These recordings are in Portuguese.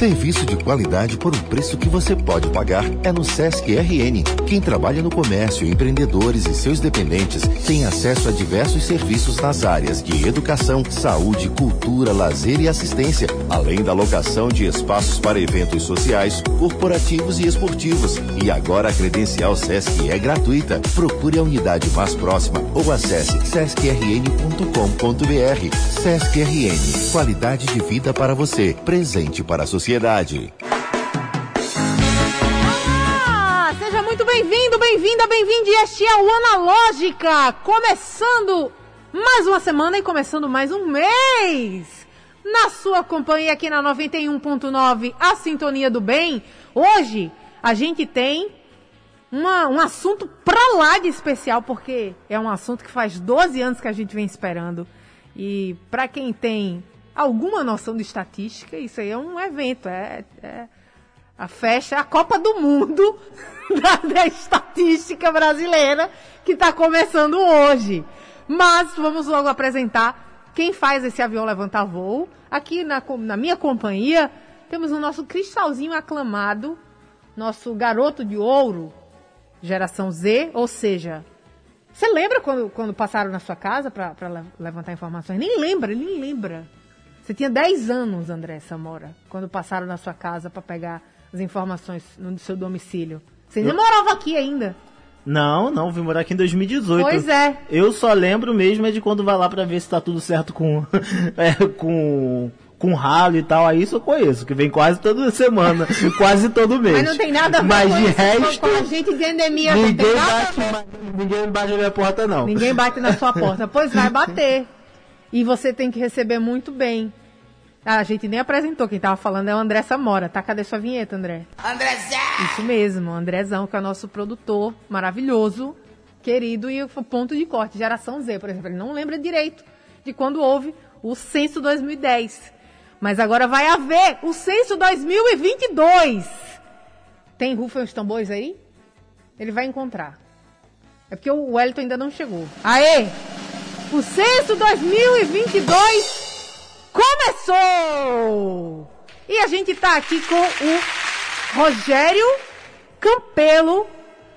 Serviço de qualidade por um preço que você pode pagar é no Sesc RN. Quem trabalha no comércio, empreendedores e seus dependentes tem acesso a diversos serviços nas áreas de educação, saúde, cultura, lazer e assistência, além da locação de espaços para eventos sociais, corporativos e esportivos. E agora a credencial Sesc é gratuita. Procure a unidade mais próxima ou acesse sescrn.com.br. Sesc RN, qualidade de vida para você, presente para a sociedade sociedade. Ah, seja muito bem-vindo, bem-vinda, bem-vinde. Este é o Analógica, começando mais uma semana e começando mais um mês. Na sua companhia aqui na 91.9, a Sintonia do Bem. Hoje a gente tem uma, um assunto pra lá de especial, porque é um assunto que faz 12 anos que a gente vem esperando. E para quem tem alguma noção de estatística, isso aí é um evento, é, é a festa, a Copa do Mundo da, da estatística brasileira que está começando hoje. Mas vamos logo apresentar quem faz esse avião levantar voo. Aqui na, na minha companhia temos o nosso cristalzinho aclamado, nosso garoto de ouro, geração Z, ou seja, você lembra quando, quando passaram na sua casa para levantar informações? Nem lembra, nem lembra. Você tinha 10 anos, André Samora, quando passaram na sua casa para pegar as informações no seu domicílio. Você ainda morava aqui ainda. Não, não, vim morar aqui em 2018. Pois é. Eu só lembro mesmo é de quando vai lá para ver se tá tudo certo com é, com com ralo e tal, aí isso eu conheço, que vem quase toda semana, quase todo mês. Mas não tem nada a ver Mas com de resto, com a gente de endemia. ninguém bate, ninguém bate na minha porta não. Ninguém bate na sua porta. Pois vai bater. E você tem que receber muito bem. Ah, a gente nem apresentou, quem tava falando é o André Samora, tá? Cadê sua vinheta, André? Andrezão! Isso mesmo, o Andrezão, que é o nosso produtor maravilhoso, querido, e o ponto de corte, geração Z, por exemplo. Ele não lembra direito de quando houve o censo 2010. Mas agora vai haver o censo 2022. Tem Rufa e os tambores aí? Ele vai encontrar. É porque o Wellington ainda não chegou. Aê! O censo 2022 começou! E a gente tá aqui com o Rogério Campelo.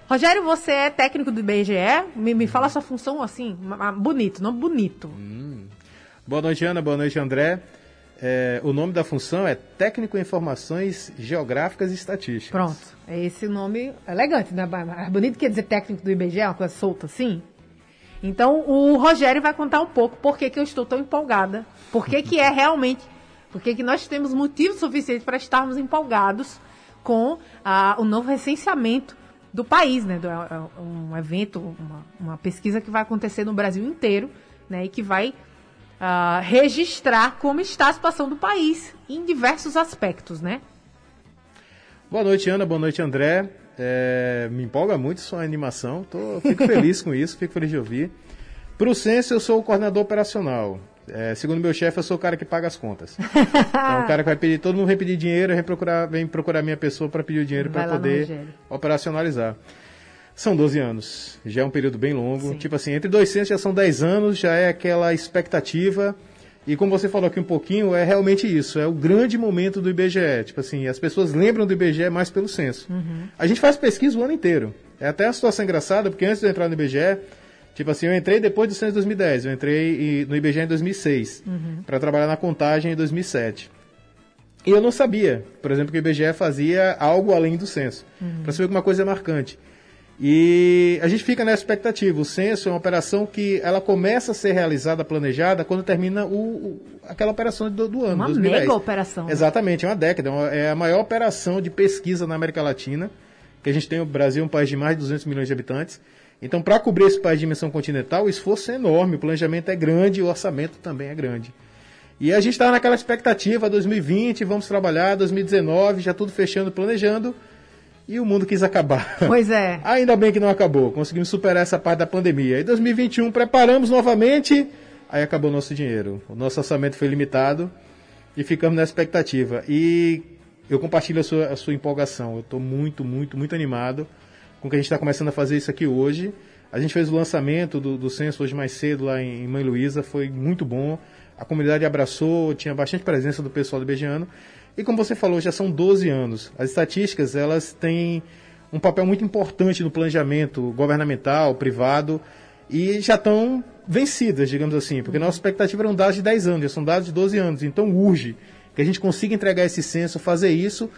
Rogério, você é técnico do IBGE? Me, me fala sua função assim, bonito, não bonito. Boa noite, Ana. Boa noite, André. É, o nome da função é Técnico em Informações Geográficas e Estatísticas. Pronto, é esse nome elegante, né? Mais bonito que dizer técnico do IBGE, uma coisa solta assim. Então, o Rogério vai contar um pouco por que, que eu estou tão empolgada, por que, que é realmente, por que, que nós temos motivo suficiente para estarmos empolgados com ah, o novo recenseamento do país, né? Do, é, é um evento, uma, uma pesquisa que vai acontecer no Brasil inteiro, né? E que vai ah, registrar como está a situação do país em diversos aspectos, né? Boa noite, Ana. Boa noite, André. É, me empolga muito sua animação. Tô, fico feliz com isso, fico feliz de ouvir. Para o Censo, eu sou o coordenador operacional. É, segundo meu chefe, eu sou o cara que paga as contas. Então, o cara que vai pedir, todo mundo vem pedir dinheiro, vem procurar, vem procurar minha pessoa para pedir o dinheiro Vai para poder operacionalizar. São 12 anos, já é um período bem longo. Sim. Tipo assim, entre dois censos já são 10 anos, já é aquela expectativa. E como você falou aqui um pouquinho, é realmente isso, é o grande momento do IBGE. Tipo assim, as pessoas lembram do IBGE mais pelo censo. A gente faz pesquisa o ano inteiro. É até uma situação engraçada, porque antes de eu entrar no IBGE, tipo assim, eu entrei depois do censo de 2010, eu entrei no IBGE em 2006, para trabalhar na contagem em 2007. E eu não sabia, por exemplo, que o IBGE fazia algo além do censo. Para saber que uma coisa é marcante. E a gente fica na expectativa. O censo é uma operação que ela começa a ser realizada, planejada, quando termina o, o- aquela operação do, do ano. Uma 2010. mega operação. né? Exatamente, é uma década. é É a maior operação de pesquisa na América Latina. Que a gente tem o Brasil, um país de mais de 200 milhões de habitantes. Então, para cobrir esse país de dimensão continental, o esforço é enorme, o planejamento é grande, o orçamento também é grande. E a gente estava naquela expectativa, 2020, vamos trabalhar, 2019, já tudo fechando, planejando, e o mundo quis acabar. Pois é. Ainda bem que não acabou, conseguimos superar essa parte da pandemia. Em 2021, preparamos novamente, aí acabou o nosso dinheiro. O nosso orçamento foi limitado e ficamos na expectativa. E eu compartilho a sua, a sua empolgação. Eu estou muito, muito, muito animado com que a gente está começando a fazer isso aqui hoje. A gente fez o lançamento do, do censo hoje mais cedo lá em, Mãe Luísa, foi muito bom. A comunidade abraçou, tinha bastante presença do pessoal do Beijano. E como você falou, já são 12 anos. As estatísticas, elas têm um papel muito importante no planejamento governamental, privado, e já estão vencidas, digamos assim, porque nossa expectativa eram dados de 10 anos, já são dados de 12 anos. Então urge que a gente consiga entregar esse censo, fazer isso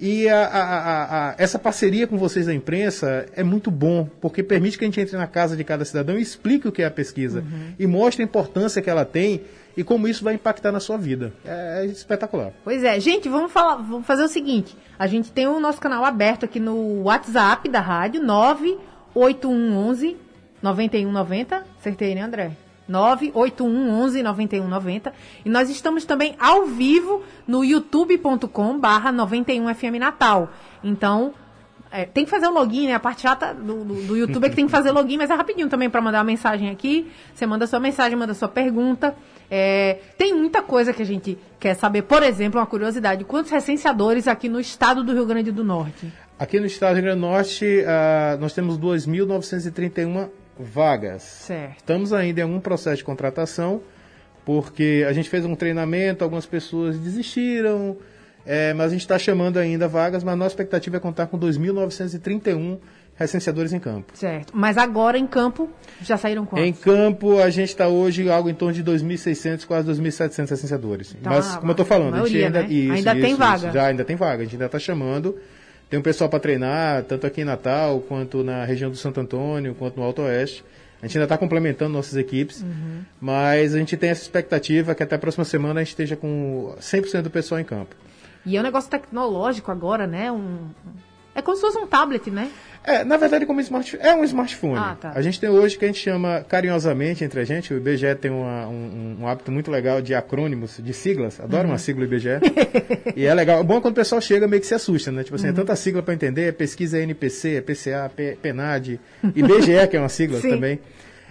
e a, a, a, essa parceria com vocês da imprensa é muito bom, porque permite que a gente entre na casa de cada cidadão e explique o que é a pesquisa. Uhum. E mostre a importância que ela tem e como isso vai impactar na sua vida. É, é espetacular. Pois é, gente, vamos, falar, vamos fazer o seguinte: a gente tem o nosso canal aberto aqui no WhatsApp da rádio, 98111 9190. Acertei, né, André? 98111 9190. E nós estamos também ao vivo no youtube.com barra 91FM Natal. Então, é, tem que fazer o login, né? A parte chata do, do, do YouTube é que tem que fazer login, mas é rapidinho também para mandar uma mensagem aqui. Você manda sua mensagem, manda sua pergunta. É, tem muita coisa que a gente quer saber. Por exemplo, uma curiosidade: quantos recenseadores aqui no estado do Rio Grande do Norte? Aqui no estado do Rio Grande do Norte, uh, nós temos 2.931 vagas. Certo. Estamos ainda em algum processo de contratação, porque a gente fez um treinamento, algumas pessoas desistiram, é, mas a gente está chamando ainda vagas, mas a nossa expectativa é contar com 2.931 recenseadores em campo. Certo. Mas agora em campo já saíram quantos? Em campo a gente está hoje algo em torno de 2.600, quase 2.700 recenseadores. Tá, mas como eu estou falando, maioria, a gente ainda, né? isso, ainda isso, tem isso, vaga. Já ainda tem vaga, a gente ainda está chamando. Tem um pessoal para treinar, tanto aqui em Natal, quanto na região do Santo Antônio, quanto no Alto Oeste. A gente ainda está complementando nossas equipes, uhum. mas a gente tem essa expectativa que até a próxima semana a gente esteja com 100% do pessoal em campo. E é um negócio tecnológico agora, né? Um... É como se fosse um tablet, né? É, na verdade, como smart, é um smartphone. Ah, tá. A gente tem hoje que a gente chama carinhosamente entre a gente, o IBGE tem uma, um, um, hábito muito legal de acrônimos, de siglas. Adoro uhum. uma sigla IBGE. e é legal. É bom quando o pessoal chega meio que se assusta, né? Tipo assim, é uhum. é tanta sigla para entender, é pesquisa NPC, é PCA, P, PNAD, IBGE, que é uma sigla também.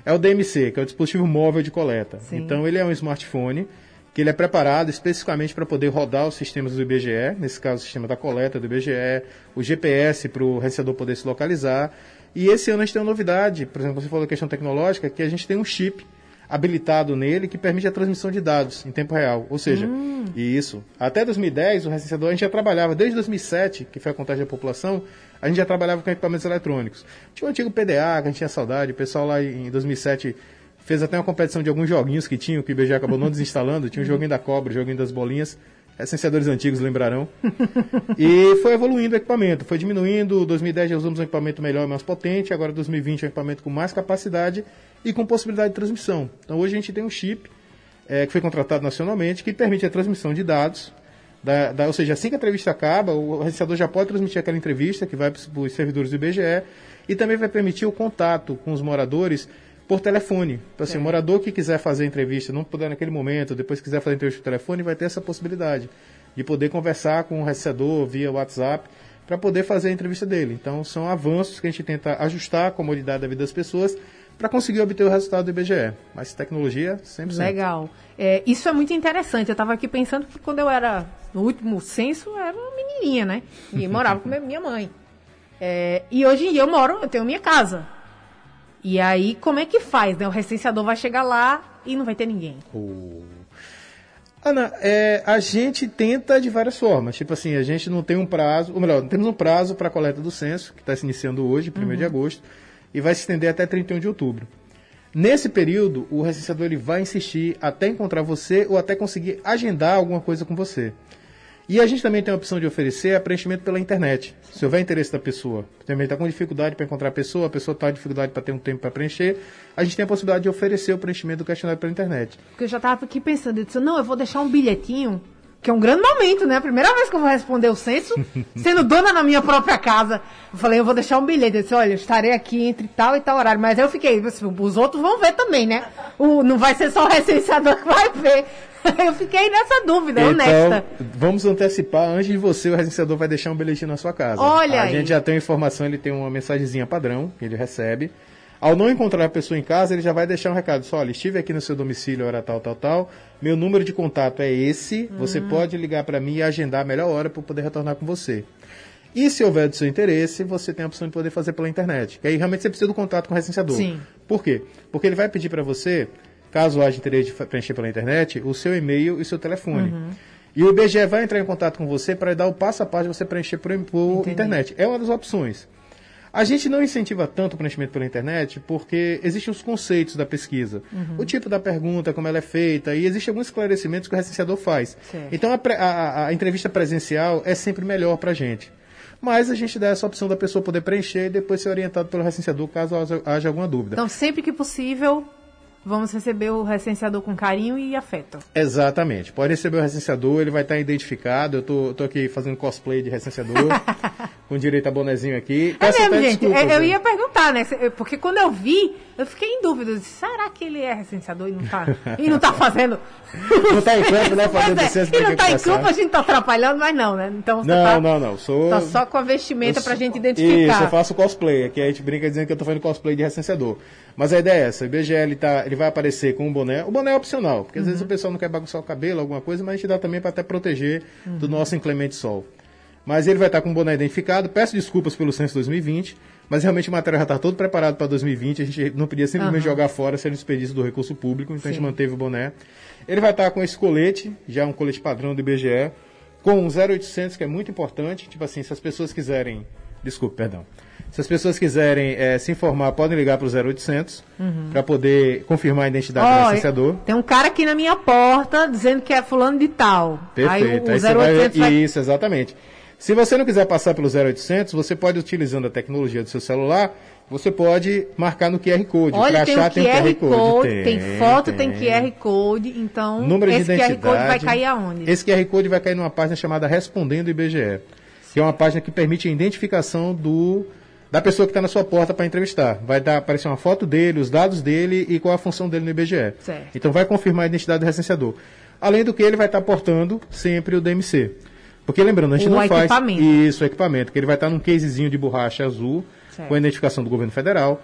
É o DMC, que é o dispositivo móvel de coleta. Sim. Então ele é um smartphone que ele é preparado especificamente para poder rodar os sistemas do IBGE, nesse caso o sistema da coleta do IBGE, o GPS para o recenseador poder se localizar. E esse ano a gente tem uma novidade, por exemplo, você falou da questão tecnológica, que a gente tem um chip habilitado nele que permite a transmissão de dados em tempo real. Ou seja, hum. isso. Até 2010, o recenseador, a gente já trabalhava, desde 2007, que foi a contagem da população, a gente já trabalhava com equipamentos eletrônicos. Tinha o antigo PDA, que a gente tinha saudade, o pessoal lá em 2007 fez até uma competição de alguns joguinhos que tinham, que o IBGE acabou não desinstalando. Tinha o um joguinho da cobra, o joguinho das bolinhas. Recenseadores antigos lembrarão. e foi evoluindo o equipamento, foi diminuindo. 2010 já usamos um equipamento melhor e mais potente. Agora 2020 é um equipamento com mais capacidade e com possibilidade de transmissão. Então hoje a gente tem um chip é, que foi contratado nacionalmente que permite a transmissão de dados. Da, da, ou seja, assim que a entrevista acaba, o recenseador já pode transmitir aquela entrevista que vai para os servidores do IBGE e também vai permitir o contato com os moradores por telefone. Então, assim, o morador que quiser fazer entrevista, não puder naquele momento, depois quiser fazer entrevista por telefone, vai ter essa possibilidade de poder conversar com o recebedor via WhatsApp para poder fazer a entrevista dele. Então, são avanços que a gente tenta ajustar a comodidade da vida das pessoas para conseguir obter o resultado do IBGE. Mas tecnologia, 100%. Legal. É, isso é muito interessante. Eu estava aqui pensando que quando eu era no último censo, eu era uma menininha, né? E morava com minha mãe. É, e hoje em dia eu moro, eu tenho minha casa. E aí, como é que faz, né? O recenseador vai chegar lá e não vai ter ninguém. Oh. Ana, é, a gente tenta de várias formas. Tipo assim, a gente não tem um prazo, ou melhor, temos um prazo para a coleta do censo, que está se iniciando hoje, 1 uhum. de agosto, e vai se estender até 31 de outubro. Nesse período, o recenseador ele vai insistir até encontrar você ou até conseguir agendar alguma coisa com você. E a gente também tem a opção de oferecer preenchimento pela internet. Se houver interesse da pessoa, também está com dificuldade para encontrar a pessoa, a pessoa está com dificuldade para ter um tempo para preencher, a gente tem a possibilidade de oferecer o preenchimento do questionário pela internet. Porque eu já estava aqui pensando, eu disse, não, eu vou deixar um bilhetinho, que é um grande momento, né? A primeira vez que eu vou responder o censo, sendo dona na minha própria casa. Eu falei, eu vou deixar um bilhete. Eu disse, olha, eu estarei aqui entre tal e tal horário. Mas eu fiquei, os outros vão ver também, né? O, não vai ser só o recenseador que vai ver. Eu fiquei nessa dúvida, então, honesta. Vamos antecipar, antes de você, o recenseador vai deixar um bilhetinho na sua casa. Olha A aí. gente já tem informação, ele tem uma mensagenzinha padrão que ele recebe. Ao não encontrar a pessoa em casa, ele já vai deixar um recado. Só, olha, estive aqui no seu domicílio, hora tal, tal, tal. Meu número de contato é esse. Você Hum. pode ligar para mim e agendar a melhor hora para eu poder retornar com você. E se houver do seu interesse, você tem a opção de poder fazer pela internet. Que aí realmente você precisa do contato com o recenseador. Sim. Por quê? Porque ele vai pedir para você, caso haja interesse de preencher pela internet, o seu e-mail e o seu telefone. Uhum. E o IBGE vai entrar em contato com você para dar o passo a passo de você preencher por, por internet. É uma das opções. A gente não incentiva tanto o preenchimento pela internet porque existem os conceitos da pesquisa. Uhum. O tipo da pergunta, como ela é feita, e existem alguns esclarecimentos que o recenseador faz. Certo. Então a, a- a- entrevista presencial é sempre melhor para a gente. Mas a gente dá essa opção da pessoa poder preencher e depois ser orientado pelo recenseador caso haja, haja alguma dúvida. Então, sempre que possível, vamos receber o recenseador com carinho e afeto. Exatamente. Pode receber o recenseador, ele vai estar identificado. Eu tô, tô aqui fazendo cosplay de recenseador, com direito a bonezinho aqui. É Peço mesmo, até gente. desculpas, eu, eu ia perguntar, né? Porque quando eu vi, eu fiquei em dúvida. Disse, Será que ele é recenseador e não tá, e não tá fazendo. Não tá em campo, né? Fazendo é, licença E pra não tá em campo, a gente tá atrapalhando, mas não, né? Então você Não, tá, não, não. Sou. tá só com a vestimenta eu pra sou- gente identificar. Isso, eu faço cosplay. Aqui a gente brinca dizendo que eu tô fazendo cosplay de recenseador. Mas a ideia é essa: o IBGE ele, tá, ele vai aparecer com um boné. O boné é opcional, porque às Uhum. vezes o pessoal não quer bagunçar o cabelo, alguma coisa, mas a gente dá também para até proteger do Uhum. nosso inclemente sol. Mas ele vai estar com o boné identificado. Peço desculpas pelo censo 2020, mas realmente o material já está todo preparado para 2020. A gente não podia simplesmente Aham. jogar fora ser um desperdício do recurso público, então a gente Sim. manteve o boné. Ele vai estar com esse colete, já um colete padrão do IBGE, com um 0800, que é muito importante. Tipo assim, se as pessoas quiserem. Desculpe, perdão. Se as pessoas quiserem eh, se informar, podem ligar para o 0800 para poder confirmar a identidade do Ó, licenciador. tem um cara aqui na minha porta dizendo que é fulano de tal. Perfeito. Aí o, o Aí você vai- 0800 vai... Isso, exatamente. Se você não quiser passar pelo 0800, você pode, utilizando a tecnologia do seu celular, você pode marcar no QR Code. Olha, tem o crachá QR, Code, tem, Tem, foto, tem QR Code, então Número esse QR. Code vai cair aonde? Esse QR Code vai cair numa página chamada Respondendo IBGE, que é uma página que permite a identificação do da pessoa que está na sua porta para entrevistar. Vai dar, aparecer uma foto dele, os dados dele e qual a função dele no IBGE. Certo. Então vai confirmar a identidade do recenseador. Além do que, ele vai estar portando sempre o DMC. Porque lembrando, a gente O não faz isso, o equipamento, que ele vai estar num casezinho de borracha azul, Certo. com a identificação do governo federal.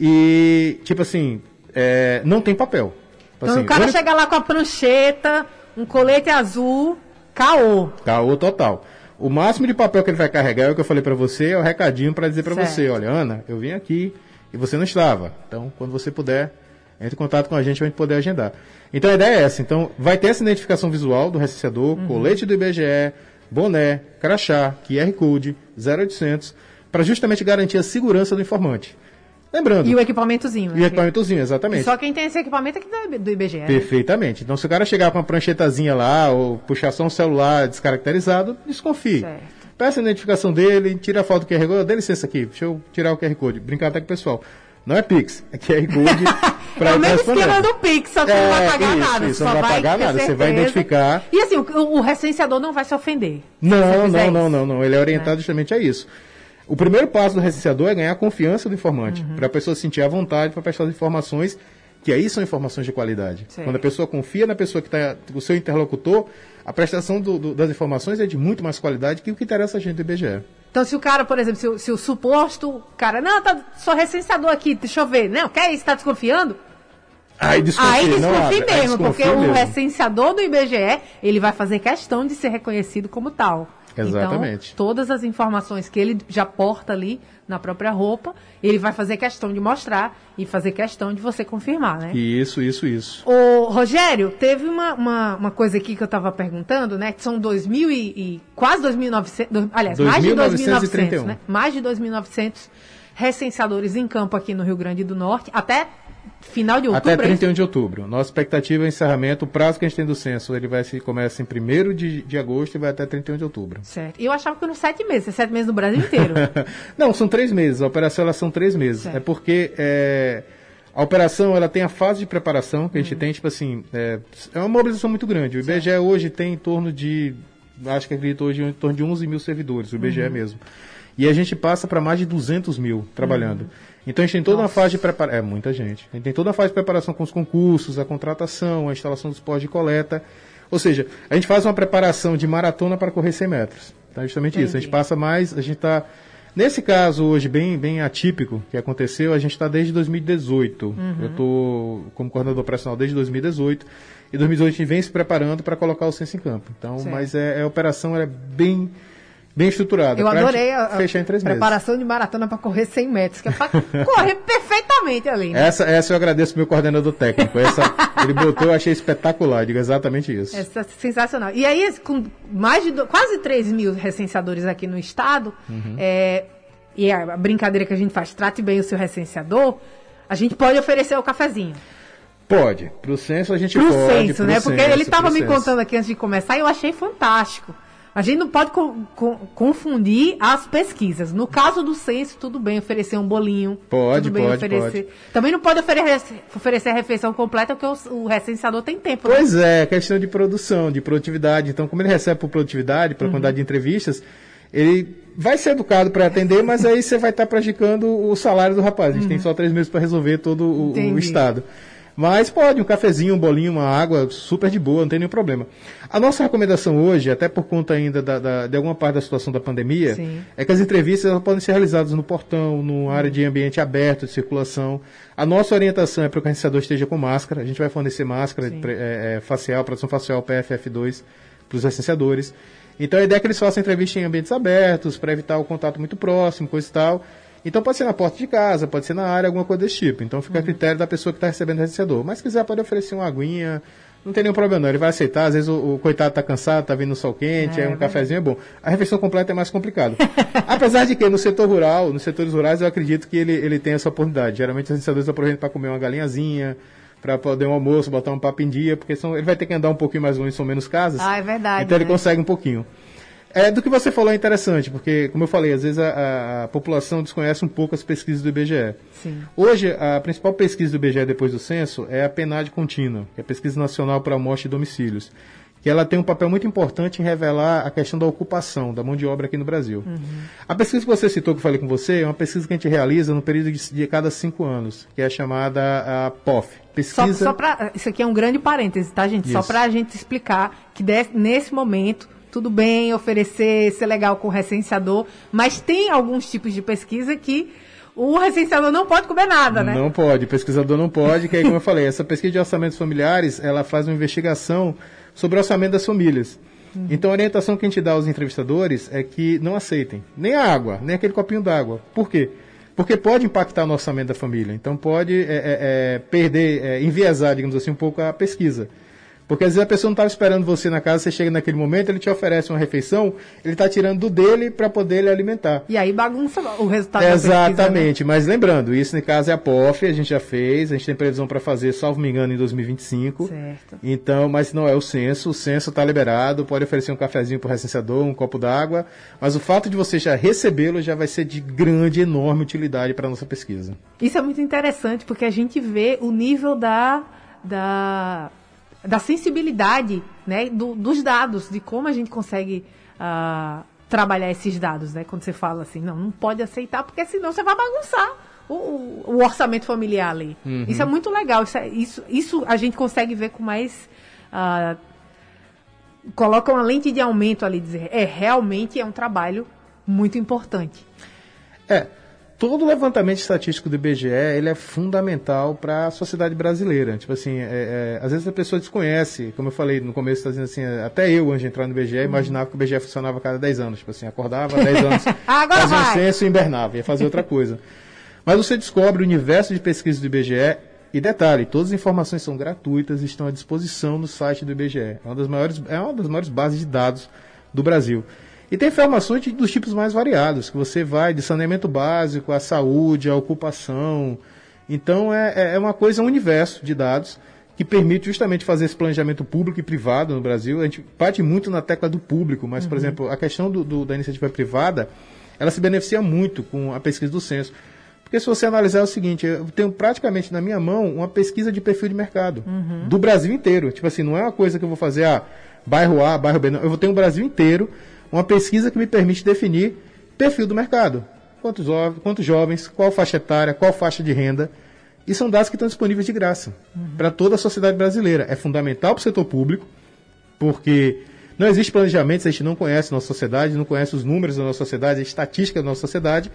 E, tipo assim, é, não tem papel. Então Assim, o cara chega lá com a prancheta, um colete azul, caô. Caô total. O máximo de papel que ele vai carregar é o que eu falei pra você, é o recadinho pra dizer Certo. você, olha, Ana, eu vim aqui e você não estava. Então, quando você puder, entre em contato com a gente pra gente poder agendar. Então a ideia é essa. Então, vai ter essa identificação visual do recenseador, Uhum. colete do IBGE, boné, crachá, QR Code, 0800, para justamente garantir a segurança do informante. Lembrando, E o equipamentozinho. e o né? equipamentozinho, E exatamente. só quem tem esse equipamento é que do IBGE. né? Perfeitamente. Então, se o cara chegar com uma pranchetazinha lá, ou puxar só um celular descaracterizado, desconfie. Certo. Peça a identificação dele, tira a foto do QR Code. Dê licença aqui, deixa eu tirar o QR Code. Brincar até com o pessoal. Não é Pix, é QR Code pra É o mesmo esquema do Pix, só que É, não vai pagar isso, nada. isso, não vai pagar nada, você vai certeza. identificar. E assim, o, o recenseador não vai se ofender. se Não, fizer não, não, não, não. Ele é orientado justamente a isso. O primeiro passo do recenseador é ganhar a confiança do informante, Uhum. para a pessoa sentir a vontade para prestar as informações, que aí são informações de qualidade. Quando a pessoa confia na pessoa que está, o seu interlocutor, a prestação do- do- das informações é de muito mais qualidade que o que interessa a gente do IBGE. Então, se o cara, por exemplo, se, o- se o suposto cara, não, tá, sou recenseador aqui, deixa eu ver. Não, quer isso? Tá desconfiando? Aí desconfie, Aí abre. Aí mesmo, porque desconfie o mesmo. recenseador do IBGE, ele vai fazer questão de ser reconhecido como tal. Exatamente. Então, todas as informações que ele já porta ali na própria roupa, ele vai fazer questão de mostrar e fazer questão de você confirmar, né? Isso, isso, isso. Ô, Rogério, teve uma, uma, uma coisa aqui que eu estava perguntando, né? Que são 2.000 e, e quase 2.900, do- aliás, mais de 2.900, 2.931. né? Mais de 2.900 recenseadores em campo aqui no Rio Grande do Norte, até final de outubro. Até é isso? 31 de outubro. Nossa expectativa é encerramento. O prazo que a gente tem do censo, ele vai se começa em 1 de, de agosto e vai até 31 de outubro. Certo. E eu achava que nos sete meses, é sete meses no Brasil inteiro. Não, são três meses. A operação elas são três meses. Certo. É porque é, a operação ela tem a fase de preparação que a gente tem, tipo assim, é, é uma mobilização muito grande. O IBGE hoje tem em torno de, acho que acredito hoje, em torno de 11 mil servidores, o IBGE mesmo. E a gente passa para mais de 200 mil trabalhando. Então a gente tem toda uma fase de preparação. É muita gente. A gente tem toda uma fase de preparação com os concursos, a contratação, a instalação dos postos de coleta. Ou seja, a gente faz uma preparação de maratona para correr 100 metros. Então é justamente isso. A gente Entendi. passa mais, a gente está Nesse caso, hoje, bem, bem atípico, que aconteceu, a gente está desde 2018. Uhum. Eu estou como coordenador operacional desde 2018. E 2018 a gente vem se preparando para colocar o censo em campo. Então, Certo. mas é, é a operação é bem, bem estruturada. Eu adorei a, a fechar em três meses. preparação de maratona para correr 100 metros, que é para correr perfeitamente ali. né? Essa, essa eu agradeço meu coordenador técnico. Essa ele botou, eu achei espetacular. Digo exatamente isso. Essa é sensacional. E aí, com mais de do- quase 3 mil recenseadores aqui no estado, Uhum. é, e a brincadeira que a gente faz, trate bem o seu recenseador, a gente pode oferecer o cafezinho. Pode. Pro censo a gente Pro pode. censo, pro né? Porque ele estava me contando aqui antes de começar e eu achei fantástico. A gente não pode co- co- confundir as pesquisas. No caso do censo, tudo bem oferecer um bolinho. Pode, tudo bem pode, oferecer. Também não pode oferecer, oferecer a refeição completa, porque o, o recenseador tem tempo. né? Pois é, questão de produção, de produtividade. Então, como ele recebe por produtividade, Uhum. para quantidade de entrevistas, ele vai ser educado para atender, mas aí você vai estar praticando o salário do rapaz. A gente tem só três meses para resolver todo o, o estado. Mas pode, um cafezinho, um bolinho, uma água, super de boa, não tem nenhum problema. A nossa recomendação hoje, até por conta ainda da, da- de alguma parte da situação da pandemia, Sim. é que as entrevistas podem ser realizadas no portão, numa área de ambiente aberto, de circulação. A nossa orientação é para que o recenseador esteja com máscara. A gente vai fornecer máscara é, é, facial, produção facial PFF2 para os recenseadores. Então a ideia é que eles façam entrevista em ambientes abertos, para evitar o contato muito próximo, coisa e tal. Então pode ser na porta de casa, pode ser na área, alguma coisa desse tipo. Então fica a critério da pessoa que está recebendo o recenseador. Mas se quiser, pode oferecer uma aguinha. Não tem nenhum problema, não. Ele vai aceitar. Às vezes o, o coitado está cansado, está vindo no sol quente, É, aí um verdade. cafezinho é bom. A refeição completa é mais complicado. Apesar de que no setor rural, nos setores rurais, eu acredito que ele, ele tem essa oportunidade. Geralmente os recenseadores aproveitam para comer uma galinhazinha, para poder um almoço, botar um papo em dia, porque ele vai ter que andar um pouquinho mais longe, são menos casas. Ah, é verdade. Então ele né? consegue um pouquinho. É, do que você falou é interessante, porque, como eu falei, às vezes a, a- população desconhece um pouco as pesquisas do IBGE. Sim. Hoje, a principal pesquisa do IBGE depois do censo é a PNAD contínua, que é a Pesquisa Nacional para a Amostra de Domicílios, que ela tem um papel muito importante em revelar a questão da ocupação da mão de obra aqui no Brasil. A pesquisa que você citou, que eu falei com você, é uma pesquisa que a gente realiza no período de, de cada cinco anos, que é chamada a POF. Só, Pesquisa... só pra, isso aqui é um grande parêntese, tá, gente? Só Isso. para a gente explicar que nesse momento, tudo bem oferecer, ser legal com o recenseador, mas tem alguns tipos de pesquisa que o recenseador não pode comer nada, né? Não pode, o pesquisador não pode, que aí, como eu falei, essa pesquisa de orçamentos familiares, ela faz uma investigação sobre o orçamento das famílias. Então, a orientação que a gente dá aos entrevistadores é que não aceitem nem a água, nem aquele copinho d'água. Por quê? Porque pode impactar no orçamento da família. Então, pode é, é, é, perder, é, enviesar, digamos assim, um pouco a pesquisa. Porque às vezes a pessoa não estava esperando você na casa, você chega naquele momento, ele te oferece uma refeição, ele está tirando do dele para poder ele alimentar. E aí bagunça o resultado da pesquisa, né? Exatamente, mas lembrando, isso no caso é a POF, a gente já fez, a gente tem previsão para fazer, salvo me engano, em 2025. Certo. Então, mas não é o censo, o censo está liberado, pode oferecer um cafezinho para o recenseador, um copo d'água, mas o fato de você já recebê-lo já vai ser de grande, enorme utilidade para a nossa pesquisa. Isso é muito interessante, porque a gente vê o nível da, da, da sensibilidade né, do- dos dados, de como a gente consegue ah, trabalhar esses dados, né? Quando você fala assim, não, não pode aceitar, porque senão você vai bagunçar o, o- o orçamento familiar ali. Isso é muito legal, isso, é- isso, isso a gente consegue ver com mais... ah, coloca uma lente de aumento ali, dizer, é, realmente é um trabalho muito importante. É, todo levantamento estatístico do IBGE ele é fundamental para a sociedade brasileira. Tipo assim, é, é, às vezes a pessoa desconhece, como eu falei no começo, tá dizendo assim, até eu, antes de entrar no IBGE, imaginava que o IBGE funcionava a cada 10 anos. Tipo assim, acordava há 10 anos, Agora fazia um vai. censo e invernava, ia fazer outra coisa. Mas você descobre o universo de pesquisas do IBGE e detalhe, todas as informações são gratuitas e estão à disposição no site do IBGE. É uma das maiores, é uma das maiores bases de dados do Brasil. E tem informações de- dos tipos mais variados, que você vai de saneamento básico, à saúde, à ocupação. Então é, é- é uma coisa, um universo de dados que permite justamente fazer esse planejamento público e privado no Brasil. A gente bate muito na tecla do público, mas, por exemplo, a questão do- do- da iniciativa privada, ela se beneficia muito com a pesquisa do censo. Porque se você analisar é o seguinte, eu tenho praticamente na minha mão uma pesquisa de perfil de mercado do Brasil inteiro. Tipo assim, não é uma coisa que eu vou fazer, ah, bairro A, bairro B, não. Eu vou ter o Brasil inteiro, uma pesquisa que me permite definir perfil do mercado. Quantos, quantos jovens, qual faixa etária, qual faixa de renda. E são dados que estão disponíveis de graça para toda a sociedade brasileira. É fundamental para o setor público, porque não existe planejamento, a gente não conhece a nossa sociedade, não conhece os números da nossa sociedade, a estatística da nossa sociedade,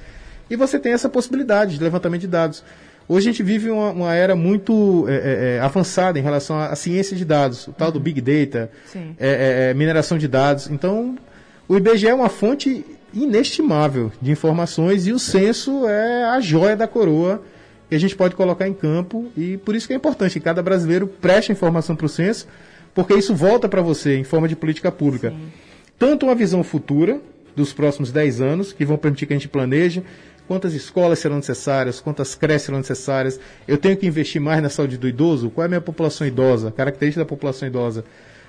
e você tem essa possibilidade de levantamento de dados. Hoje a gente vive uma, uma era muito é, é, é avançada em relação à, à, ciência de dados, o tal do Big Data, é, é, é, mineração de dados. Então, o IBGE é uma fonte inestimável de informações e o censo é a joia da coroa que a gente pode colocar em campo e por isso que é importante que cada brasileiro preste informação para o censo, porque isso volta para você em forma de política pública. Sim. Tanto uma visão futura dos próximos 10 anos, que vão permitir que a gente planeje, quantas escolas serão necessárias, quantas creches serão necessárias, eu tenho que investir mais na saúde do idoso, qual é a minha população idosa, característica da população idosa.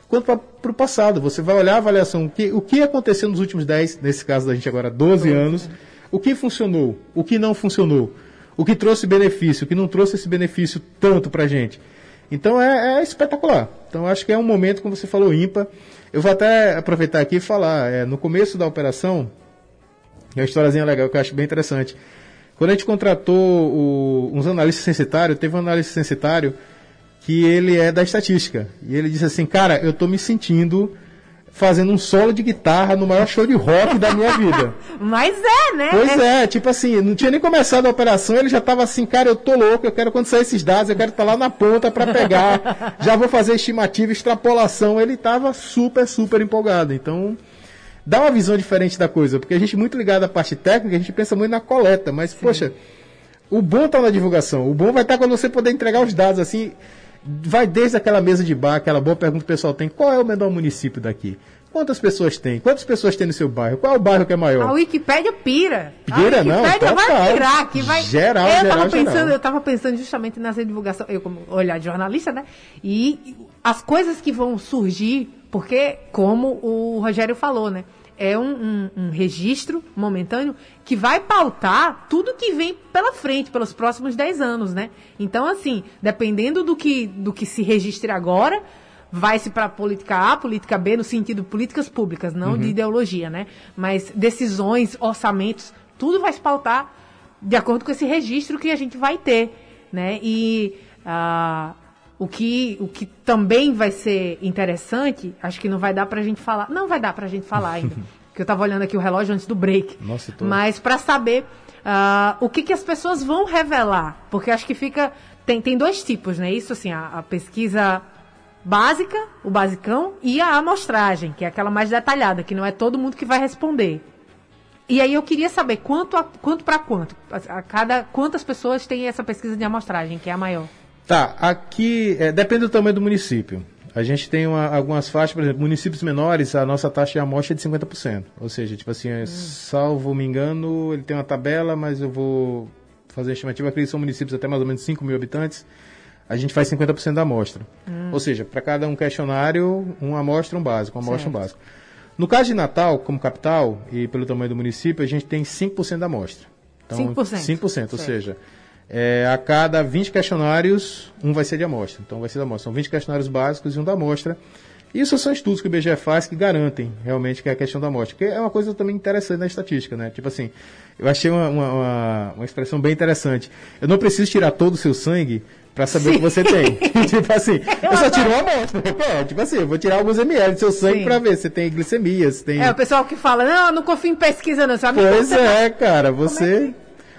Quanto para o passado, você vai olhar a avaliação, o que, o que aconteceu nos últimos 10, nesse caso da gente agora 12 anos, o que funcionou, o que não funcionou, o que trouxe benefício, o que não trouxe esse benefício tanto para a gente. Então é, é, espetacular. Então acho que é um momento, como você falou, ímpar. Eu vou até aproveitar aqui e falar, é, no começo da operação, é uma historiazinha legal que eu acho bem interessante. Quando a gente contratou o, uns analistas censitários, teve um analista censitário que ele é da estatística. E ele disse assim, cara, eu estou me sentindo fazendo um solo de guitarra no maior show de rock da minha vida. Mas é, né? Pois é. é, tipo assim, não tinha nem começado a operação, ele já estava assim, cara, eu tô louco, eu quero quando sair esses dados, eu quero estar tá lá na ponta para pegar, já vou fazer estimativa, extrapolação. Ele estava super, super empolgado. Então, dá uma visão diferente da coisa, porque a gente é muito ligado à parte técnica, a gente pensa muito na coleta, mas, Sim. poxa, o bom está na divulgação. O bom vai estar tá quando você poder entregar os dados assim. Vai desde aquela mesa de bar, aquela boa pergunta que o pessoal tem: qual é o menor município daqui? Quantas pessoas tem? Quantas pessoas tem no seu bairro? Qual é o bairro que é maior? A Wikipédia pira. Pira, não? A Wikipédia vai pirar. Que vai... Geral, eu geral, tava pensando, geral. Eu estava pensando justamente nessa divulgação, eu como olhar de jornalista, né? E as coisas que vão surgir, porque, como o Rogério falou, né? É um, um, um, registro momentâneo que vai pautar tudo que vem pela frente, pelos próximos 10 anos, né? Então, assim, dependendo do que, do que se registre agora, vai-se para política A, política B, no sentido de políticas públicas, não uhum. de ideologia, né? Mas decisões, orçamentos, tudo vai se pautar de acordo com esse registro que a gente vai ter, né? E... Uh, o que, o que também vai ser interessante, acho que não vai dar pra gente falar. Não vai dar pra gente falar ainda. porque eu tava olhando aqui o relógio antes do break. Nossa, tô... Mas para saber uh, o que, que as pessoas vão revelar. Porque acho que fica. Tem, tem dois tipos, né? Isso assim, a, a pesquisa básica, o basicão, e a amostragem, que é aquela mais detalhada, que não é todo mundo que vai responder. E aí eu queria saber quanto a, quanto para quanto, a cada quantas pessoas tem essa pesquisa de amostragem, que é a maior. Tá, aqui é, depende do tamanho do município. A gente tem uma, algumas faixas, por exemplo, municípios menores, a nossa taxa de amostra é de 50%. Ou seja, tipo assim, hum. salvo me engano, ele tem uma tabela, mas eu vou fazer a estimativa, acredito que são municípios até mais ou menos 5 mil habitantes, a gente faz 50% da amostra. Hum. Ou seja, para cada um questionário, uma amostra, um básico, uma amostra, um básico. No caso de Natal, como capital, e pelo tamanho do município, a gente tem 5% da amostra. Então, 5%? 5%, ou seja, é, a cada 20 questionários, um vai ser de amostra. Então vai ser da amostra. São 20 questionários básicos e um da amostra. Isso são estudos que o IBGE faz que garantem realmente que é a questão da amostra. Que é uma coisa também interessante na estatística, né? Tipo assim, eu achei uma, uma, uma expressão bem interessante. Eu não preciso tirar todo o seu sangue para saber Sim. o que você tem. tipo assim, eu, eu só tiro uma amostra. É, tipo assim, eu vou tirar alguns ml do seu sangue para ver se tem glicemia, se tem... É, o pessoal que fala, não, não confio em pesquisa não. Sabe pois é, cara, você...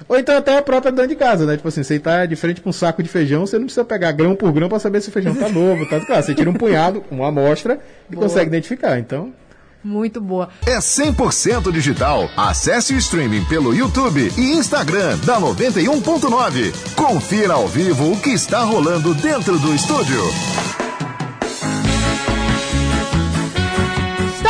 Ou então até a própria dentro de casa, né? Tipo assim, você tá de frente com um saco de feijão, você não precisa pegar grão por grão para saber se o feijão tá novo, tá? Claro, você tira um punhado, uma amostra e boa. consegue identificar. Então, muito boa. É 100% digital. Acesse o streaming pelo YouTube e Instagram da 91.9. Confira ao vivo o que está rolando dentro do estúdio.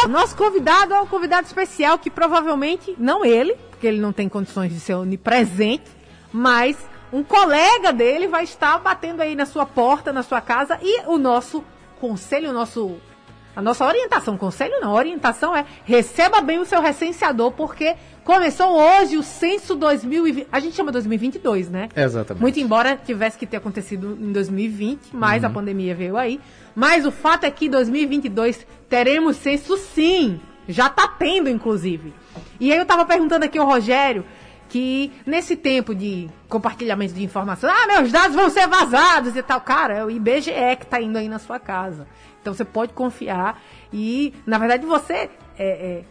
Nosso convidado é um convidado especial que provavelmente, não ele, porque ele não tem condições de ser onipresente, mas um colega dele vai estar batendo aí na sua porta, na sua casa, e o nosso conselho, o nosso a nossa orientação, conselho não, orientação é receba bem o seu recenseador, porque começou hoje o censo 2020. A gente chama 2022, né? Exatamente. Muito embora tivesse que ter acontecido em 2020, mas uhum. a pandemia veio aí. Mas o fato é que em 2022 teremos censo sim. Já está tendo, inclusive. E aí eu estava perguntando aqui ao Rogério que nesse tempo de compartilhamento de informação, ah, meus dados vão ser vazados e tal. Cara, é o IBGE que está indo aí na sua casa. Então você pode confiar E, na verdade, você é, é,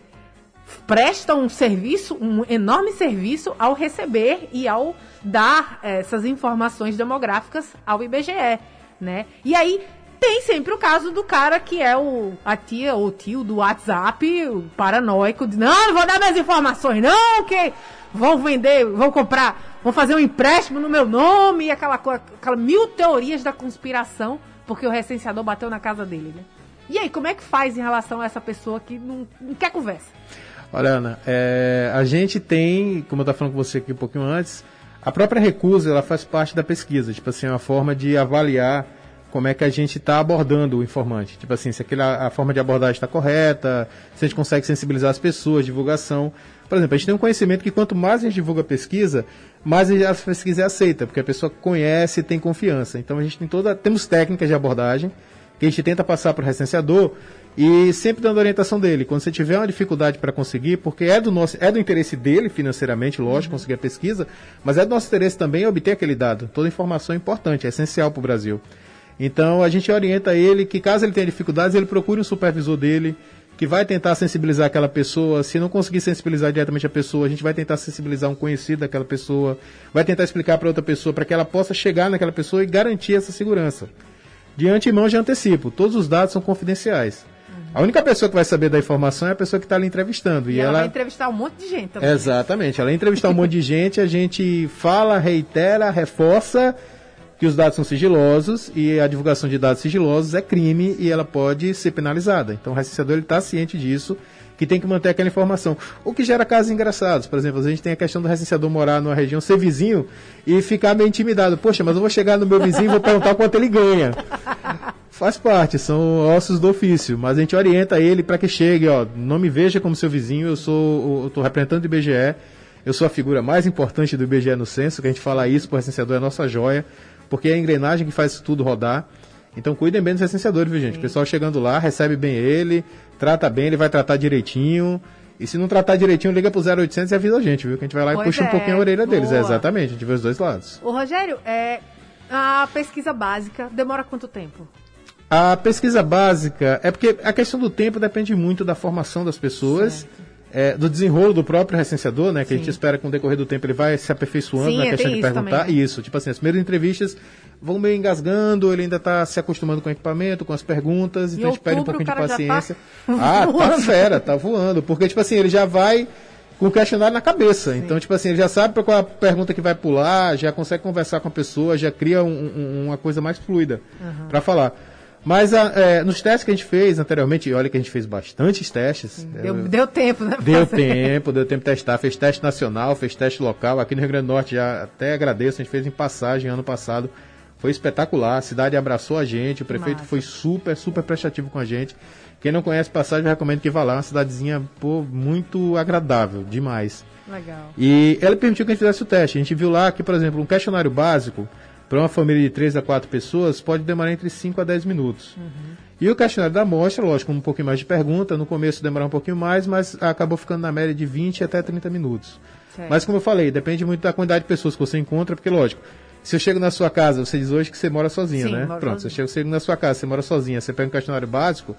presta um serviço, um enorme serviço ao receber e ao dar é, essas informações demográficas ao IBGE, né? E aí tem sempre o caso do cara que é o a tia ou tio do WhatsApp, o paranoico, de não, não vou dar minhas informações, não, que vão vender, vão comprar, vão fazer um empréstimo no meu nome, e aquela, aquela mil teorias da conspiração, porque o recenseador bateu na casa dele, né? E aí, como é que faz em relação a essa pessoa que não, não quer conversa? Olha, Ana, é, a gente tem, como eu estava falando com você aqui um pouquinho antes, a própria recusa ela faz parte da pesquisa, tipo assim, é uma forma de avaliar como é que a gente está abordando o informante. Tipo assim, se aquela, a forma de abordagem está correta, se a gente consegue sensibilizar as pessoas, divulgação. Por exemplo, a gente tem um conhecimento que quanto mais a gente divulga a pesquisa, mais a pesquisa é aceita, porque a pessoa conhece e tem confiança. Então a gente tem toda, temos técnicas de abordagem que a gente tenta passar para o recenseador e sempre dando orientação dele. Quando você tiver uma dificuldade para conseguir, porque é do nosso, é do interesse dele financeiramente, lógico, uhum. conseguir a pesquisa, mas é do nosso interesse também obter aquele dado. Toda informação é importante, é essencial para o Brasil. Então a gente orienta ele que caso ele tenha dificuldades, ele procure um supervisor dele que vai tentar sensibilizar aquela pessoa. Se não conseguir sensibilizar diretamente a pessoa, a gente vai tentar sensibilizar um conhecido daquela pessoa, vai tentar explicar para outra pessoa para que ela possa chegar naquela pessoa e garantir essa segurança. De antemão, já antecipo, todos os dados são confidenciais. A única pessoa que vai saber da informação é a pessoa que está ali entrevistando. E, e ela, ela, vai entrevistar um monte de gente também. Exatamente. Ela entrevistar um monte de gente, a gente fala, reitera, reforça que os dados são sigilosos e a divulgação de dados sigilosos é crime e ela pode ser penalizada. Então o recenseador está ciente disso, que tem que manter aquela informação. O que gera casos engraçados. Por exemplo, a gente tem a questão do recenseador morar numa região, ser vizinho e ficar meio intimidado. Poxa, mas eu vou chegar no meu vizinho e vou perguntar quanto ele ganha. Faz parte, são ossos do ofício, mas a gente orienta ele para que chegue, ó, não me veja como seu vizinho, eu sou, eu representando o IBGE, eu sou a figura mais importante do IBGE no censo, que a gente fala isso, o recenseador é a nossa joia porque é a engrenagem que faz tudo rodar. Então cuidem bem dos recenseadores, viu gente? Sim. O pessoal chegando lá, recebe bem ele, trata bem, ele vai tratar direitinho. E se não tratar direitinho, liga pro 0800 e avisa a gente, viu? Que a gente vai lá pois e puxa é, um pouquinho a orelha boa. deles. É, exatamente, a gente vê os dois lados. Ô Rogério, é, a pesquisa básica demora quanto tempo? A pesquisa básica é porque a questão do tempo depende muito da formação das pessoas. Certo é, do desenrolo do próprio recenseador, né? Que Sim. a gente espera que com o decorrer do tempo ele vai se aperfeiçoando Sim, na questão de perguntar. Também, né? Isso, tipo assim, as primeiras entrevistas vão meio engasgando, ele ainda está se acostumando com o equipamento, com as perguntas, então a gente pede um pouquinho de tá paciência. Tá ah, tá fera, tá voando. Porque, tipo assim, ele já vai com o questionário na cabeça. Sim. Então, tipo assim, ele já sabe qual é a pergunta que vai pular, já consegue conversar com a pessoa, já cria um, um, uma coisa mais fluida uhum. para falar. Mas a, é, nos testes que a gente fez anteriormente, olha que a gente fez bastantes testes. Deu, deu tempo, né? Deu tempo, deu tempo de testar. Fez teste nacional, fez teste local. Aqui no Rio Grande do Norte já até agradeço, a gente fez em passagem ano passado. Foi espetacular, a cidade abraçou a gente, o prefeito Massa. foi super, super prestativo com a gente. Quem não conhece passagem, eu recomendo que vá lá, uma cidadezinha pô, muito agradável, demais. Legal. E ela permitiu que a gente fizesse o teste. A gente viu lá que, por exemplo, um questionário básico, para uma família de 3 a 4 pessoas, pode demorar entre 5 a 10 minutos. Uhum. E o questionário da amostra, lógico, com um pouquinho mais de pergunta, no começo demorar um pouquinho mais, mas acabou ficando na média de 20 até 30 minutos. Certo. Mas como eu falei, depende muito da quantidade de pessoas que você encontra, porque lógico, se eu chego na sua casa, você diz hoje que você mora sozinha, Sim, né? Pronto, sozinha. se eu chego na sua casa, você mora sozinha, você pega um questionário básico,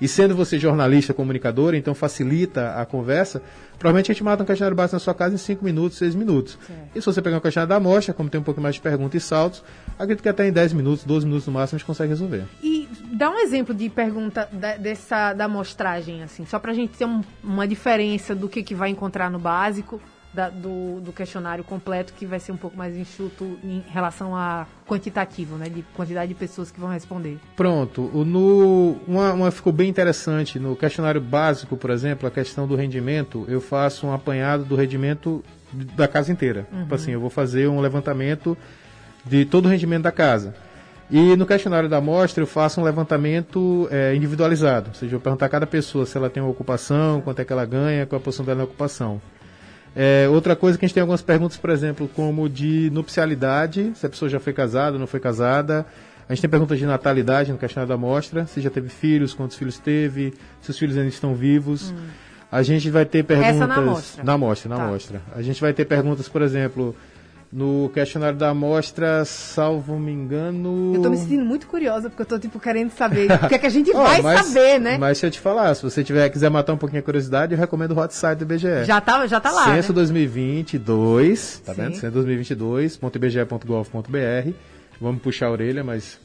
e sendo você jornalista, comunicador, então facilita a conversa, provavelmente a gente mata um questionário básico na sua casa em 5 minutos, 6 minutos. Certo. E se você pegar um questionário da amostra, como tem um pouco mais de perguntas e saltos, acredito que até em 10 minutos, 12 minutos no máximo a gente consegue resolver. E dá um exemplo de pergunta da, dessa da amostragem, assim, só para a gente ter um, uma diferença do que, que vai encontrar no básico da, do, do, questionário completo, que vai ser um pouco mais enxuto em relação a quantitativo, né? De quantidade de pessoas que vão responder. Pronto. No, uma, uma ficou bem interessante. No questionário básico, por exemplo, a questão do rendimento, eu faço um apanhado do rendimento da casa inteira. Tipo uhum. Tipo assim, eu vou fazer um levantamento de todo o rendimento da casa. E no questionário da amostra eu faço um levantamento é, individualizado, ou seja, eu vou perguntar a cada pessoa se ela tem uma ocupação, quanto é que ela ganha, qual a posição dela na ocupação. É, outra coisa que a gente tem algumas perguntas, por exemplo, como de nupcialidade, se a pessoa já foi casada, não foi casada. A gente tem perguntas de natalidade no questionário da amostra, se já teve filhos, quantos filhos teve, se os filhos ainda estão vivos. Hum. A gente vai ter perguntas. Essa na amostra. Na amostra, na tá. amostra. A gente vai ter perguntas, por exemplo, No questionário da amostra, salvo me engano. Eu tô me sentindo muito curiosa, porque eu tô, tipo, querendo saber o que é que a gente Ó, vai mas- saber, né? Mas deixa eu te falar, se você tiver, quiser matar um pouquinho a curiosidade, eu recomendo o hot site do IBGE. Já tá, já tá lá. Censo né? 2022, tá Sim. vendo? Censo 2022.ibge.gov.br. Vamos puxar a orelha, mas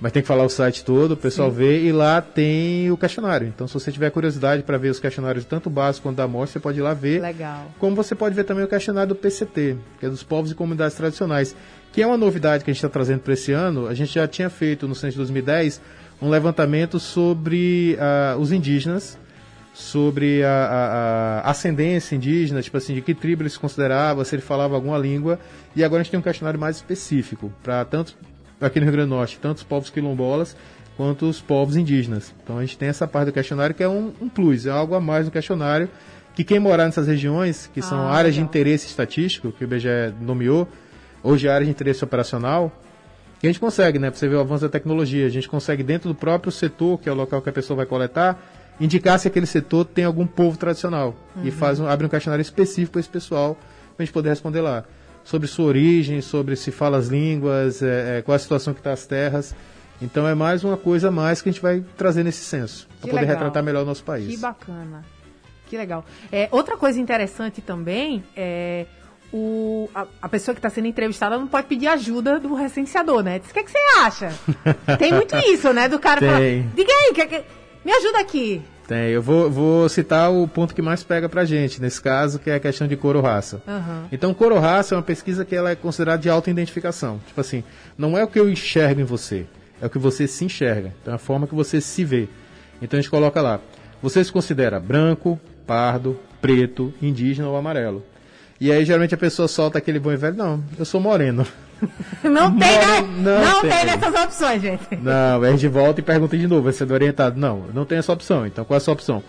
mas tem que falar o site todo, o pessoal vê e lá tem o questionário. Então, se você tiver curiosidade para ver os questionários tanto básicos quanto da amostra, você pode ir lá ver. Legal. Como você pode ver também o questionário do PCT, que é dos povos e comunidades tradicionais, que é uma novidade que a gente está trazendo para esse ano. A gente já tinha feito no censo de 2010 um levantamento sobre ah, os indígenas, sobre a, a- a ascendência indígena, tipo assim, de que tribo ele se considerava, se ele falava alguma língua. E agora a gente tem um questionário mais específico para tanto aqui no Rio Grande do Norte, tanto os povos quilombolas quanto os povos indígenas. Então a gente tem essa parte do questionário que é um, um plus, é algo a mais no questionário que quem morar nessas regiões, que são Ah, áreas de legal. interesse estatístico, que o IBGE nomeou, hoje é área de interesse operacional, que a gente consegue, né? Você ver o avanço da tecnologia, a gente consegue dentro do próprio setor, que é o local que a pessoa vai coletar, indicar se aquele setor tem algum povo tradicional. E faz um, abre um questionário específico para esse pessoal, para a gente poder responder lá. Sobre sua origem, sobre se fala as línguas, é, é, qual a situação que está as terras. Então é mais uma coisa a mais que a gente vai trazer nesse censo, Que para poder legal. retratar melhor o nosso Que país. bacana. Que legal. É, outra coisa interessante também é o, a, a pessoa que está sendo entrevistada não pode pedir ajuda do recenseador, né? Diz, O que, é que você acha? Tem muito isso, né? Do cara falar, Tem. diga aí, que, que- me ajuda aqui. Tem, eu vou, vou citar o ponto que mais pega pra gente, nesse caso, que é a questão de cor ou raça. Aham. Então, cor ou raça é uma pesquisa que ela é considerada de auto-identificação. Tipo assim, não é o que eu enxergo em você, é o que você se enxerga. Então, é a forma que você se vê. Então, a gente coloca lá, você se considera branco, pardo, preto, indígena ou amarelo. E aí, geralmente, a pessoa solta aquele bom e velho, não, eu sou moreno. Não tem, né? Não Não, tem. tem nessas opções, gente. Não, a gente volta e pergunta de novo, vai ser orientado. Não, não tem essa opção. Então, qual é a sua opção?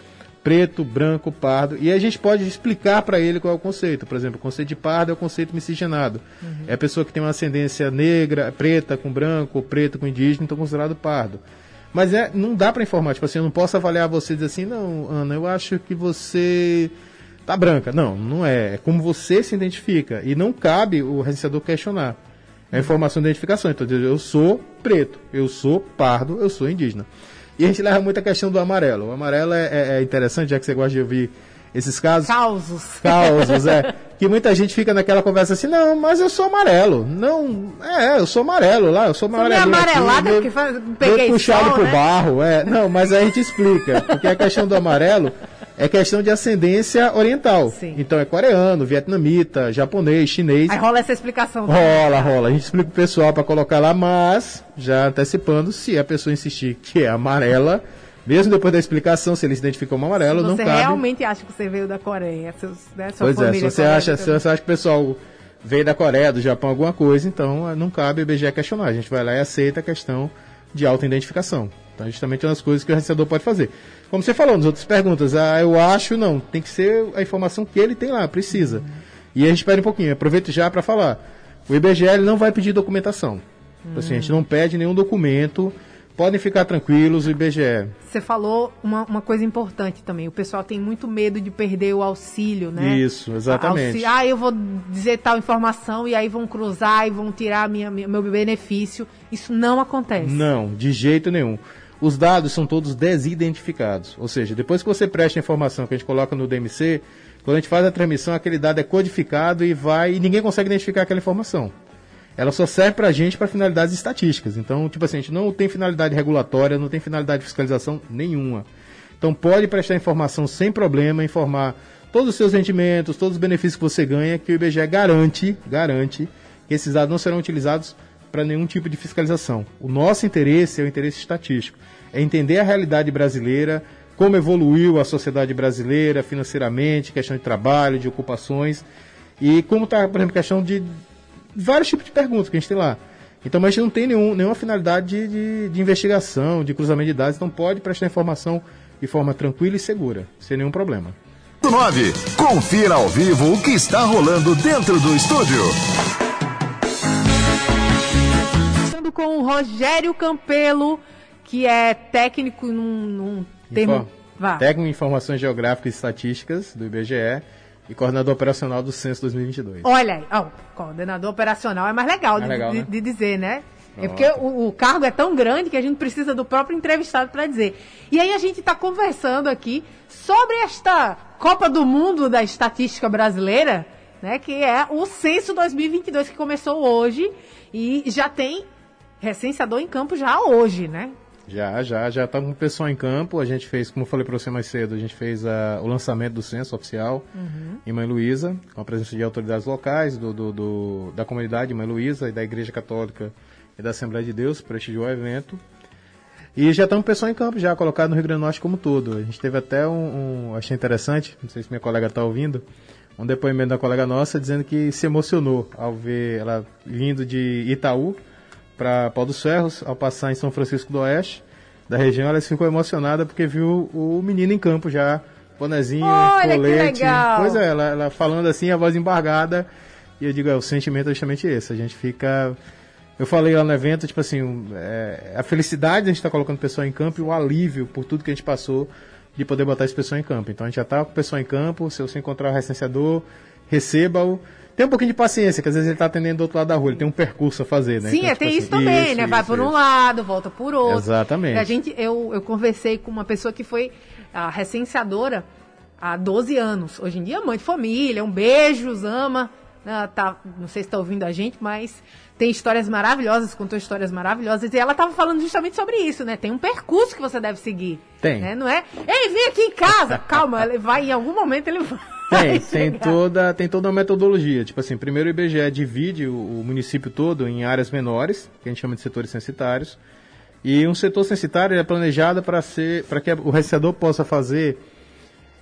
Preto, branco, pardo. E a gente pode explicar para ele qual é o conceito. Por exemplo, o conceito de pardo é o conceito miscigenado. É a pessoa que tem uma ascendência negra, preta com branco, preto com indígena, então considerado pardo. Mas é, não dá para informar. Tipo assim, eu não posso avaliar você e dizer assim, não, Ana, eu acho que você tá branca. Não, não é. É como você se identifica. E não cabe o recenseador questionar. É a informação de identificação. Então, eu sou preto, eu sou pardo, eu sou indígena. E a gente leva muito a questão do amarelo. O amarelo é, é- é interessante, já que você gosta de ouvir esses casos. Causos. Causos, é. Que muita gente fica naquela conversa assim, não, mas eu sou amarelo. Não, é, eu sou amarelo lá, eu sou amarelinho aqui, amarelada meio- porque faz- meio peguei puxado sol, pro né? barro, é. Não, mas aí a gente explica. Porque a questão do amarelo é questão de ascendência oriental. Sim. Então é coreano, vietnamita, japonês, chinês. Aí rola essa explicação. Rola, rola. A gente explica pro pessoal para colocar lá, mas já antecipando, se a pessoa insistir que é amarela, mesmo depois da explicação, se ele se identifica como amarelo, não Você cabe. realmente acha que você veio da Coreia, seus, né, sua Pois é, se família você coreana acha, se você acha que o pessoal veio da Coreia, do Japão, alguma coisa, então não cabe o IBGE questionar. A gente vai lá e aceita a questão de auto-identificação. Então, justamente uma das coisas que o recenseador pode fazer. Como você falou nas outras perguntas, ah, eu acho, não. Tem que ser a informação que ele tem lá, precisa. E a gente espera um pouquinho. Aproveito já para falar. O IBGE não vai pedir documentação. Então, Assim, a gente não pede nenhum documento. Podem ficar tranquilos, o IBGE. Você falou uma, uma coisa importante também. O pessoal tem muito medo de perder o auxílio, né? Isso, exatamente. Auxílio- Ah, eu vou dizer tal informação e aí vão cruzar e vão tirar minha- meu benefício. Isso não acontece. Não, de jeito nenhum. Os dados são todos desidentificados. Ou seja, depois que você presta a informação que a gente coloca no DMC, quando a gente faz a transmissão, aquele dado é codificado e vai. e ninguém consegue identificar aquela informação. Ela só serve para a gente para finalidades estatísticas. Então, tipo assim, a gente não tem finalidade regulatória, não tem finalidade de fiscalização nenhuma. Então, pode prestar informação sem problema, informar todos os seus rendimentos, todos os benefícios que você ganha, que o IBGE garante, garante que esses dados não serão utilizados para nenhum tipo de fiscalização. O nosso interesse é o interesse estatístico, é entender a realidade brasileira, como evoluiu a sociedade brasileira financeiramente, questão de trabalho, de ocupações, e como está, por exemplo, questão de vários tipos de perguntas que a gente tem lá. Então, mas a gente não tem nenhum, nenhuma finalidade de, de, de investigação, de cruzamento de dados, então pode prestar informação de forma tranquila e segura, sem nenhum problema. 9. Confira ao vivo o que está rolando dentro do estúdio. Com o Rogério Campelo, que é técnico num, num termo. Vá. Técnico em Informações Geográficas e Estatísticas do IBGE. e coordenador operacional do Censo 2022. Olha aí, ó, coordenador operacional é mais legal, de, legal, de- né? de dizer, né? É porque o, o cargo é tão grande que a gente precisa do próprio entrevistado para dizer. E aí a gente está conversando aqui sobre esta Copa do Mundo da Estatística Brasileira, né? Que é o Censo 2022 que começou hoje e já tem recenseador em campo já hoje, né? Já, já, já tá com o pessoal em campo. A gente fez, como eu falei para você mais cedo, a gente fez ah, o lançamento do censo oficial em Mãe Luísa, com a presença de autoridades locais, do, do- do- da comunidade Mãe Luísa e da Igreja Católica e da Assembleia de Deus, prestigiou o evento. E já estamos com o pessoal em campo, já colocado no Rio Grande do Norte como todo. A gente teve até um, um- achei interessante, não sei se minha colega está ouvindo, um depoimento da colega nossa dizendo que se emocionou ao ver ela vindo de Itaú para Pau dos Ferros, ao passar em São Francisco do Oeste, da região, ela ficou emocionada porque viu o menino em campo já, bonezinho, Olha, que colete. legal! Pois é, ela, ela falando assim, a voz embargada, e eu digo, é, o sentimento é justamente esse, a gente fica... Eu falei lá no evento, tipo assim, é, a felicidade de a gente estar colocando o pessoal em campo e o alívio por tudo que a gente passou de poder botar esse pessoal em campo. Então a gente já está com o pessoal em campo, se você encontrar o recenseador, receba-o. Tem um pouquinho de paciência, que às vezes ele está atendendo do outro lado da rua, ele tem um percurso a fazer, né? Sim, Então, é, tipo tem assim, isso também, né? Vai isso, por um isso. lado, volta por outro. Exatamente. A gente, eu, eu conversei com uma pessoa que foi a recenseadora há 12 anos. Hoje em dia, mãe de família, um beijo, ama. né, tá, não sei se está ouvindo a gente, mas tem histórias maravilhosas, contou histórias maravilhosas. E ela estava falando justamente sobre isso, né? Tem um percurso que você deve seguir. Tem. né? Não é, ei, vem aqui em casa. Calma, ele vai, em algum momento ele vai. Tem, tem toda, tem toda uma metodologia. Tipo assim, primeiro o IBGE divide o, o município todo em áreas menores, que a gente chama de setores censitários. E um setor censitário é planejado para ser, para que o recenseador possa fazer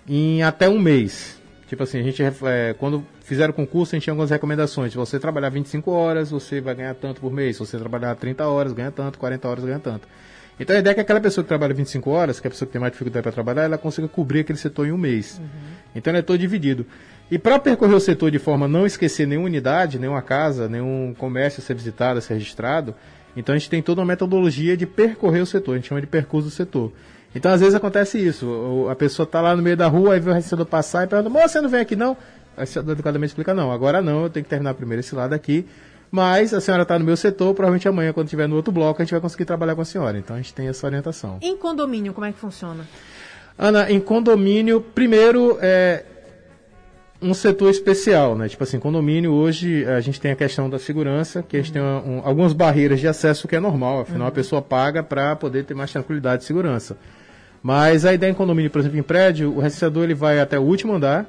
em até um mês. Tipo assim, a gente, é, quando fizeram o concurso, a gente tinha algumas recomendações. Se você trabalhar 25 horas, você vai ganhar tanto por mês. Se você trabalhar 30 horas, ganha tanto. 40 horas, ganha tanto. Então a ideia é que aquela pessoa que trabalha 25 horas, que é a pessoa que tem mais dificuldade para trabalhar, ela consiga cobrir aquele setor em um mês. Então ele é todo dividido. E para percorrer o setor de forma a não esquecer nenhuma unidade, nenhuma casa, nenhum comércio a ser visitado, a ser registrado, então a gente tem toda uma metodologia de percorrer o setor, a gente chama de percurso do setor. Então às vezes acontece isso, a pessoa está lá no meio da rua, aí vê o recenseador passar e pergunta, moça, você não vem aqui não? O recenseador educadamente explica, não, agora não, eu tenho que terminar primeiro esse lado aqui, mas a senhora está no meu setor, provavelmente amanhã, quando estiver no outro bloco, a gente vai conseguir trabalhar com a senhora. Então a gente tem essa orientação. Em condomínio, como é que funciona? Ana, em condomínio, primeiro é um setor especial, né? Tipo assim, condomínio hoje a gente tem a questão da segurança, que a gente tem um- algumas barreiras de acesso que é normal, afinal a pessoa paga para poder ter mais tranquilidade e segurança. Mas a ideia em condomínio, por exemplo, em prédio, o recenseador ele vai até o último andar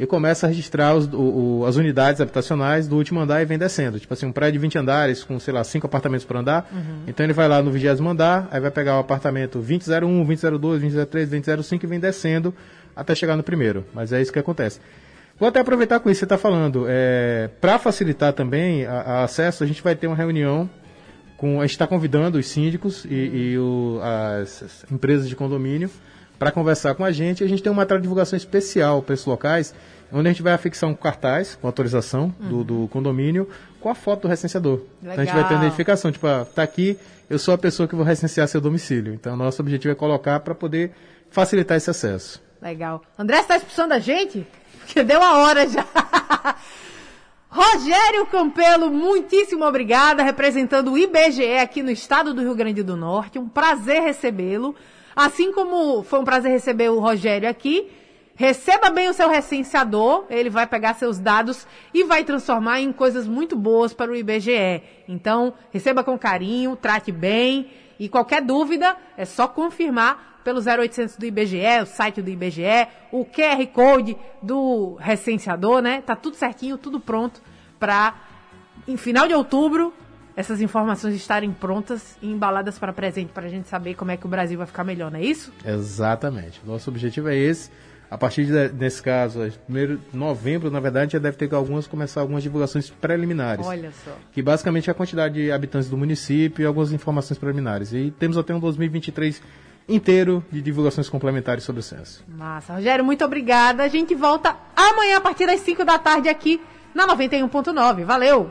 e começa a registrar os- o- o- as unidades habitacionais do último andar e vem descendo. Tipo assim, um prédio de 20 andares com, sei lá, 5 apartamentos por andar. Então ele vai lá no vigésimo andar, aí vai pegar o apartamento 2001, 2002, 2003, 2005 e vem descendo até chegar no primeiro. Mas é isso que acontece. Vou até aproveitar com isso que você está falando. Para facilitar também a acesso, a gente vai ter uma reunião com. A gente está convidando os síndicos e, e o- as, as empresas de condomínio para conversar com a gente. A gente tem uma matéria de divulgação especial para esses locais, onde a gente vai afixar um cartaz com autorização do, do condomínio com a foto do recenseador. Então a gente vai ter Legal. identificação, tipo, ah, tá aqui, eu sou a pessoa que vou recensear seu domicílio. Então, nosso objetivo é colocar para poder facilitar esse acesso. Legal. André, você tá expulsando a gente? Porque deu a hora já. Rogério Campelo, muitíssimo obrigada, representando o IBGE aqui no estado do Rio Grande do Norte. Um prazer recebê-lo. Assim como foi um prazer receber o Rogério aqui, receba bem o seu recenseador, ele vai pegar seus dados e vai transformar em coisas muito boas para o IBGE. Então, receba com carinho, trate bem e qualquer dúvida é só confirmar pelo 0800 do IBGE, o site do IBGE, o QR Code do recenseador, né? Tá tudo certinho, tudo pronto para em final de outubro essas informações estarem prontas e embaladas para presente para a gente saber como é que o Brasil vai ficar melhor, não é isso? Exatamente. Nosso objetivo é esse. A partir de, desse caso, primeiro de novembro, na verdade, já deve ter algumas começar algumas divulgações preliminares. Olha só. Que basicamente é a quantidade de habitantes do município e algumas informações preliminares. E temos até um 2023 inteiro de divulgações complementares sobre o censo. Massa. Rogério, muito obrigada. A gente volta amanhã a partir das 5 da tarde aqui na 91.9. Valeu!